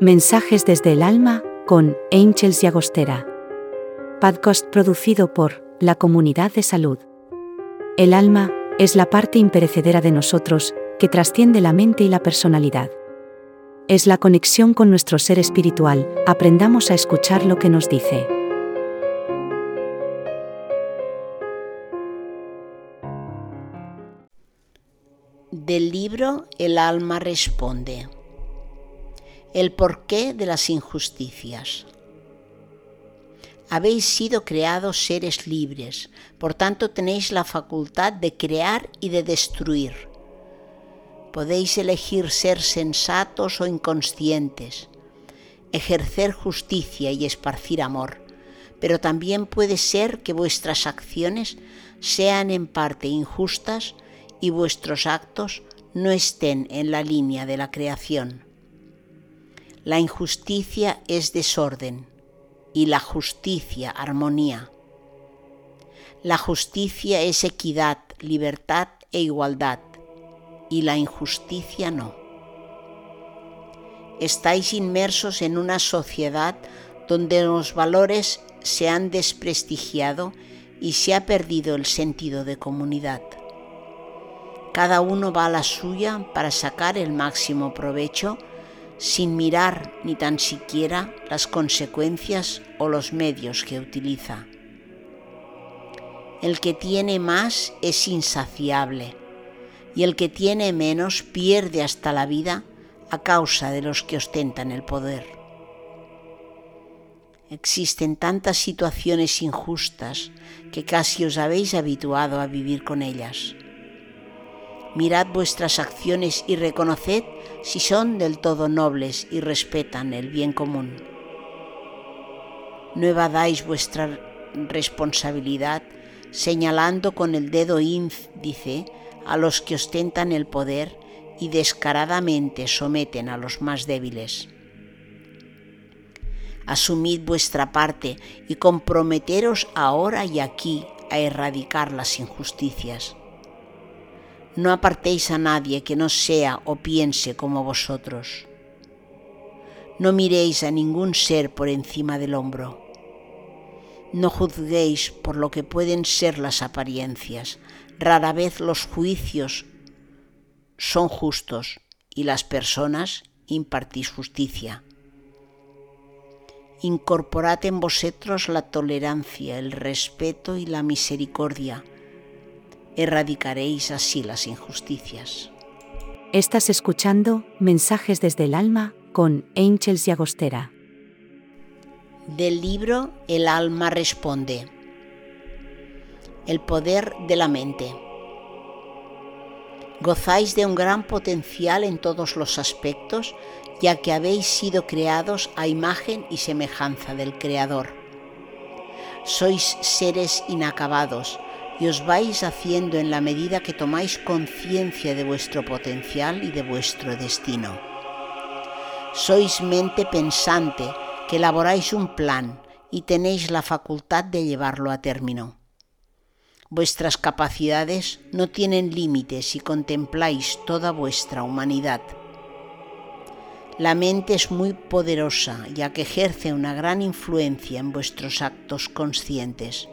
Mensajes desde el alma con Angels y Agostera. Podcast producido por la Comunidad de Salud. El alma es la parte imperecedera de nosotros que trasciende la mente y la personalidad. Es la conexión con nuestro ser espiritual, aprendamos a escuchar lo que nos dice. Del libro El alma responde. El porqué de las injusticias. Habéis sido creados seres libres, por tanto tenéis la facultad de crear y de destruir. Podéis elegir ser sensatos o inconscientes, ejercer justicia y esparcir amor, pero también puede ser que vuestras acciones sean en parte injustas y vuestros actos no estén en la línea de la creación. La injusticia es desorden y la justicia armonía. La justicia es equidad, libertad e igualdad y la injusticia no. Estáis inmersos en una sociedad donde los valores se han desprestigiado y se ha perdido el sentido de comunidad. Cada uno va a la suya para sacar el máximo provecho sin mirar ni tan siquiera las consecuencias o los medios que utiliza. El que tiene más es insaciable y el que tiene menos pierde hasta la vida a causa de los que ostentan el poder. Existen tantas situaciones injustas que casi os habéis habituado a vivir con ellas mirad vuestras acciones y reconoced si son del todo nobles y respetan el bien común. No evadáis vuestra responsabilidad señalando con el dedo índice a los que ostentan el poder y descaradamente someten a los más débiles. Asumid vuestra parte y comprometeros ahora y aquí a erradicar las injusticias. No apartéis a nadie que no sea o piense como vosotros. No miréis a ningún ser por encima del hombro. No juzguéis por lo que pueden ser las apariencias. Rara vez los juicios son justos y las personas impartís justicia. Incorporad en vosotros la tolerancia, el respeto y la misericordia erradicaréis así las injusticias. Estás escuchando Mensajes desde el Alma con Angels y Agostera. Del libro El alma responde. El poder de la mente. Gozáis de un gran potencial en todos los aspectos, ya que habéis sido creados a imagen y semejanza del Creador. Sois seres inacabados, y os vais haciendo en la medida que tomáis conciencia de vuestro potencial y de vuestro destino. Sois mente pensante que elaboráis un plan y tenéis la facultad de llevarlo a término. Vuestras capacidades no tienen límites si contempláis toda vuestra humanidad. La mente es muy poderosa ya que ejerce una gran influencia en vuestros actos conscientes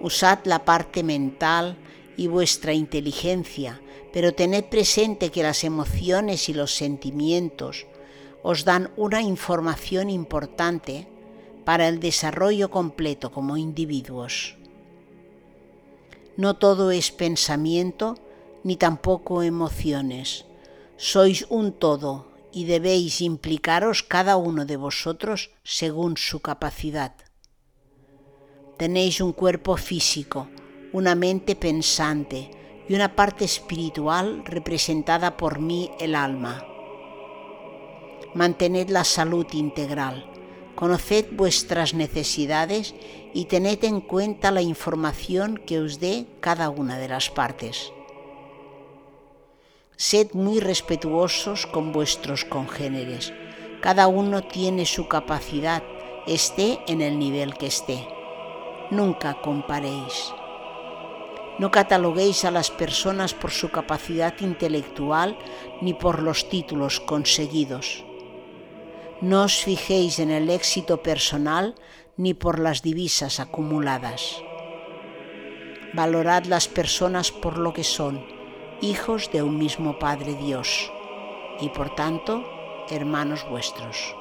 Usad la parte mental y vuestra inteligencia, pero tened presente que las emociones y los sentimientos os dan una información importante para el desarrollo completo como individuos. No todo es pensamiento ni tampoco emociones. Sois un todo y debéis implicaros cada uno de vosotros según su capacidad. Tenéis un cuerpo físico, una mente pensante y una parte espiritual representada por mí, el alma. Mantened la salud integral, conoced vuestras necesidades y tened en cuenta la información que os dé cada una de las partes. Sed muy respetuosos con vuestros congéneres. Cada uno tiene su capacidad, esté en el nivel que esté nunca comparéis. No cataloguéis a las personas por su capacidad intelectual ni por los títulos conseguidos. No os fijéis en el éxito personal ni por las divisas acumuladas. Valorad las personas por lo que son, hijos de un mismo Padre Dios, y por tanto, hermanos vuestros.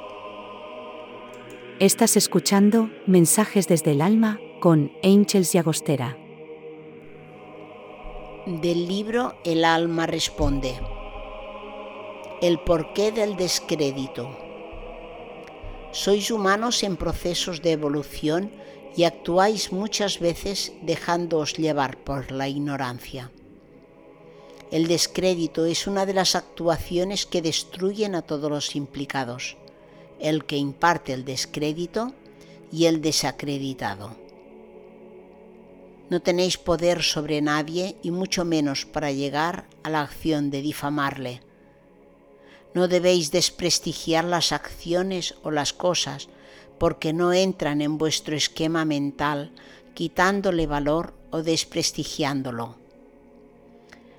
Estás escuchando Mensajes desde el Alma con Angels y Agostera. Del libro El alma responde. El porqué del descrédito. Sois humanos en procesos de evolución y actuáis muchas veces dejándoos llevar por la ignorancia. El descrédito es una de las actuaciones que destruyen a todos los implicados, el que imparte el descrédito y el desacreditado. No tenéis poder sobre nadie y mucho menos para llegar a la acción de difamarle. No debéis desprestigiar las acciones o las cosas porque no entran en vuestro esquema mental, quitándole valor o desprestigiándolo.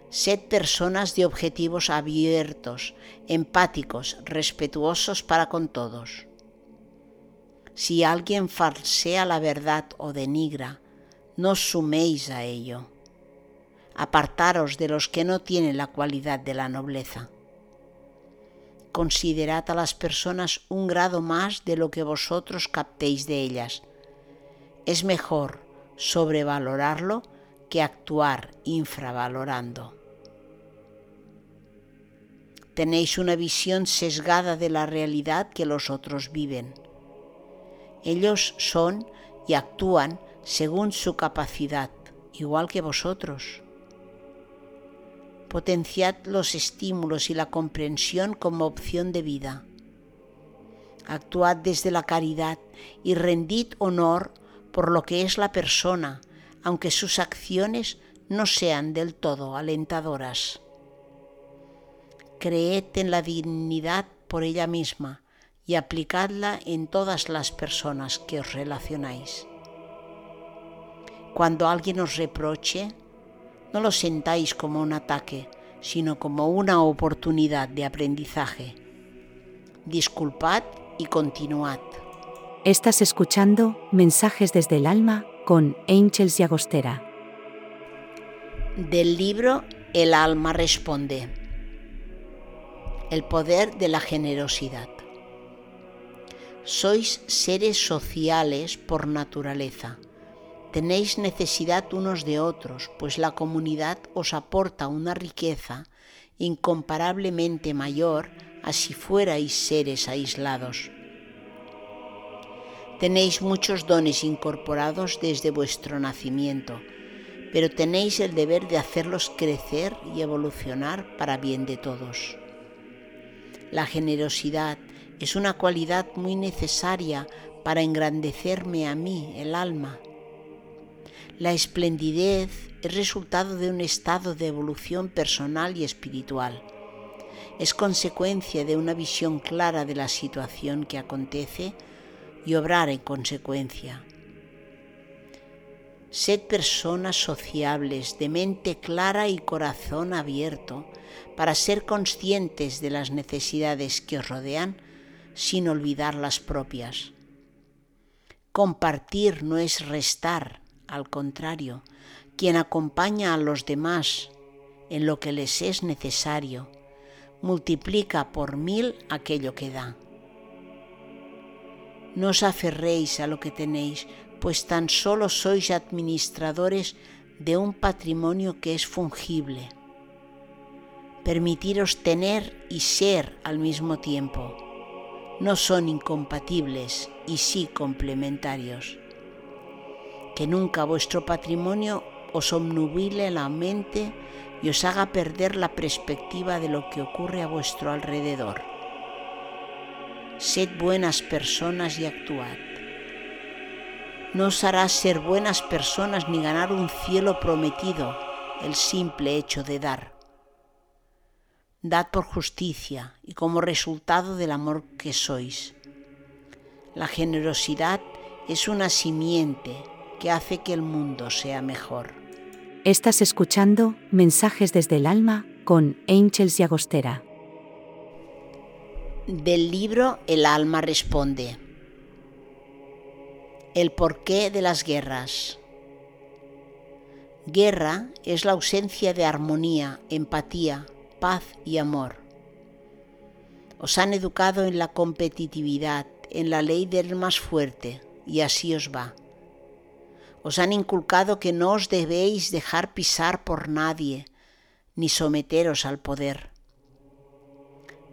Sed personas de objetivos abiertos, empáticos, respetuosos para con todos. Si alguien falsea la verdad o denigra, no suméis a ello. Apartaros de los que no tienen la cualidad de la nobleza considerad a las personas un grado más de lo que vosotros captéis de ellas. Es mejor sobrevalorarlo que actuar infravalorando. Tenéis una visión sesgada de la realidad que los otros viven. Ellos son y actúan según su capacidad, igual que vosotros potenciad los estímulos y la comprensión como opción de vida. Actuad desde la caridad y rendid honor por lo que es la persona, aunque sus acciones no sean del todo alentadoras. Creed en la dignidad por ella misma y aplicadla en todas las personas que os relacionáis. Cuando alguien os reproche, no lo sentáis como un ataque, sino como una oportunidad de aprendizaje. Disculpad y continuad. Estás escuchando Mensajes desde el Alma con Angels y Agostera. Del libro El alma responde. El poder de la generosidad. Sois seres sociales por naturaleza Tenéis necesidad unos de otros, pues la comunidad os aporta una riqueza incomparablemente mayor a si fuerais seres aislados. Tenéis muchos dones incorporados desde vuestro nacimiento, pero tenéis el deber de hacerlos crecer y evolucionar para bien de todos. La generosidad es una cualidad muy necesaria para engrandecerme a mí, el alma, la esplendidez es resultado de un estado de evolución personal y espiritual. Es consecuencia de una visión clara de la situación que acontece y obrar en consecuencia. Sed personas sociables, de mente clara y corazón abierto, para ser conscientes de las necesidades que os rodean sin olvidar las propias. Compartir no es restar, al contrario, quien acompaña a los demás en lo que les es necesario, multiplica por mil aquello que da. No os aferréis a lo que tenéis, pues tan solo sois administradores de un patrimonio que es fungible. Permitiros tener y ser al mismo tiempo. No son incompatibles y sí complementarios que nunca vuestro patrimonio os obnubile la mente y os haga perder la perspectiva de lo que ocurre a vuestro alrededor. Sed buenas personas y actuad. No os hará ser buenas personas ni ganar un cielo prometido el simple hecho de dar. Dad por justicia y como resultado del amor que sois. La generosidad es una simiente que hace que el mundo sea mejor. Estás escuchando Mensajes desde el Alma con Angels y Agostera. Del libro El alma responde. El porqué de las guerras. Guerra es la ausencia de armonía, empatía, paz y amor. Os han educado en la competitividad, en la ley del más fuerte, y así os va. Os han inculcado que no os debéis dejar pisar por nadie, ni someteros al poder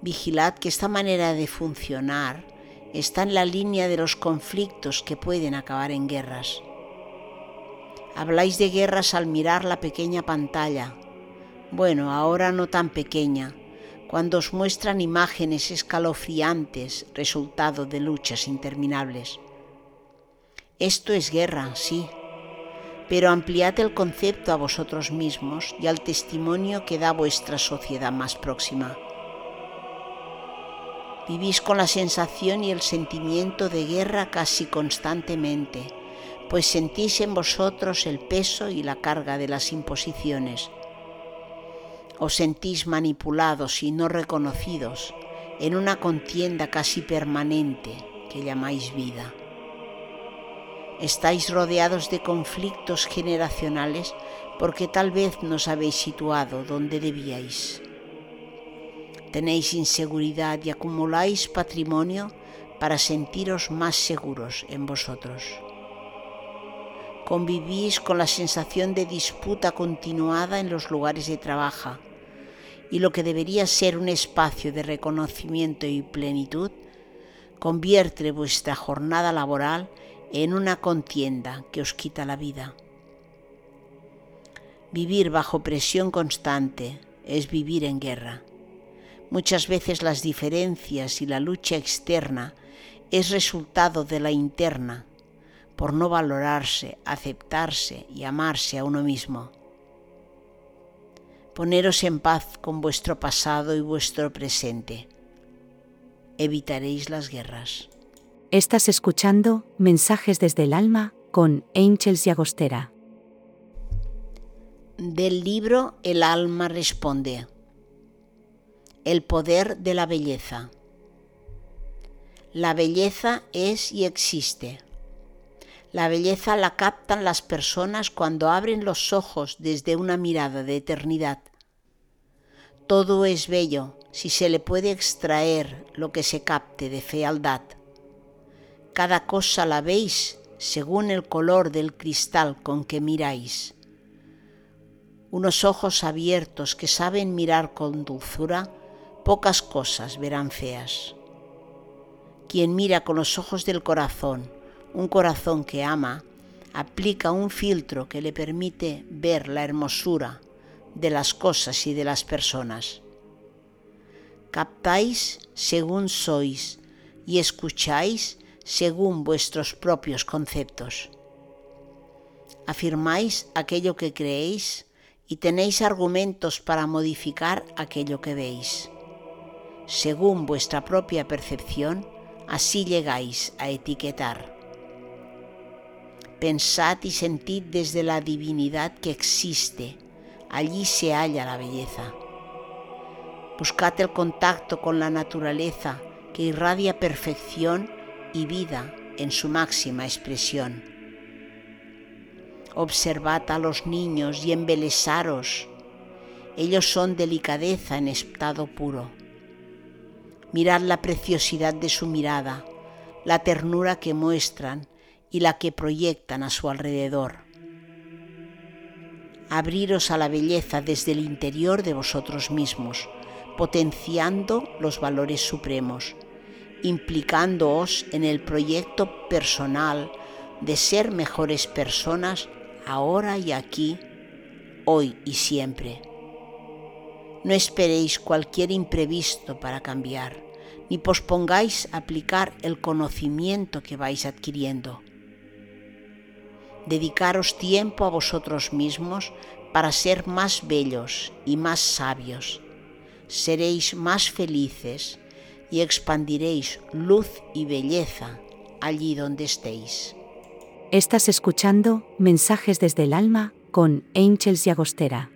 Vigilad que esta manera de funcionar está en la línea de los conflictos que pueden acabar en guerras. Habláis de guerras al mirar la pequeña pantalla. Bueno, ahora no tan pequeña, cuando os muestran imágenes escalofriantes resultado de luchas interminables. Esto es guerra, sí, pero ampliad el concepto a vosotros mismos y al testimonio que da vuestra sociedad más próxima. Vivís con la sensación y el sentimiento de guerra casi constantemente, pues sentís en vosotros el peso y la carga de las imposiciones. Os sentís manipulados y no reconocidos en una contienda casi permanente que llamáis vida. Estáis rodeados de conflictos generacionales porque tal vez no os habéis situado donde debíais. Tenéis inseguridad y acumuláis patrimonio para sentiros más seguros en vosotros. Convivís con la sensación de disputa continuada en los lugares de trabajo y lo que debería ser un espacio de reconocimiento y plenitud convierte vuestra jornada laboral en una contienda que os quita la vida. Vivir bajo presión constante es vivir en guerra. Muchas veces las diferencias y la lucha externa es resultado de la interna, por no valorarse, aceptarse y amarse a uno mismo. Poneros en paz con vuestro pasado y vuestro presente. Evitaréis las guerras. Estás escuchando Mensajes desde el Alma con Angels y Agostera. Del libro El alma responde. El poder de la belleza. La belleza es y existe. La belleza la captan las personas cuando abren los ojos desde una mirada de eternidad. Todo es bello si se le puede extraer lo que se capte de fealdad. Cada cosa la veis según el color del cristal con que miráis. Unos ojos abiertos que saben mirar con dulzura pocas cosas verán feas. Quien mira con los ojos del corazón, un corazón que ama, aplica un filtro que le permite ver la hermosura de las cosas y de las personas. Captáis según sois y escucháis según vuestros propios conceptos. Afirmáis aquello que creéis y tenéis argumentos para modificar aquello que veis según vuestra propia percepción, así llegáis a etiquetar. Pensad y sentid desde la divinidad que existe, allí se halla la belleza. Buscad el contacto con la naturaleza que irradia perfección y vida en su máxima expresión. Observad a los niños y embelesaros. Ellos son delicadeza en estado puro Mirad la preciosidad de su mirada, la ternura que muestran y la que proyectan a su alrededor. Abriros a la belleza desde el interior de vosotros mismos, potenciando los valores supremos, implicándoos en el proyecto personal de ser mejores personas ahora y aquí, hoy y siempre. No esperéis cualquier imprevisto para cambiar, ni pospongáis aplicar el conocimiento que vais adquiriendo. Dedicaros tiempo a vosotros mismos para ser más bellos y más sabios. Seréis más felices y expandiréis luz y belleza allí donde estéis. Estás escuchando Mensajes desde el Alma con Angels y Agostera.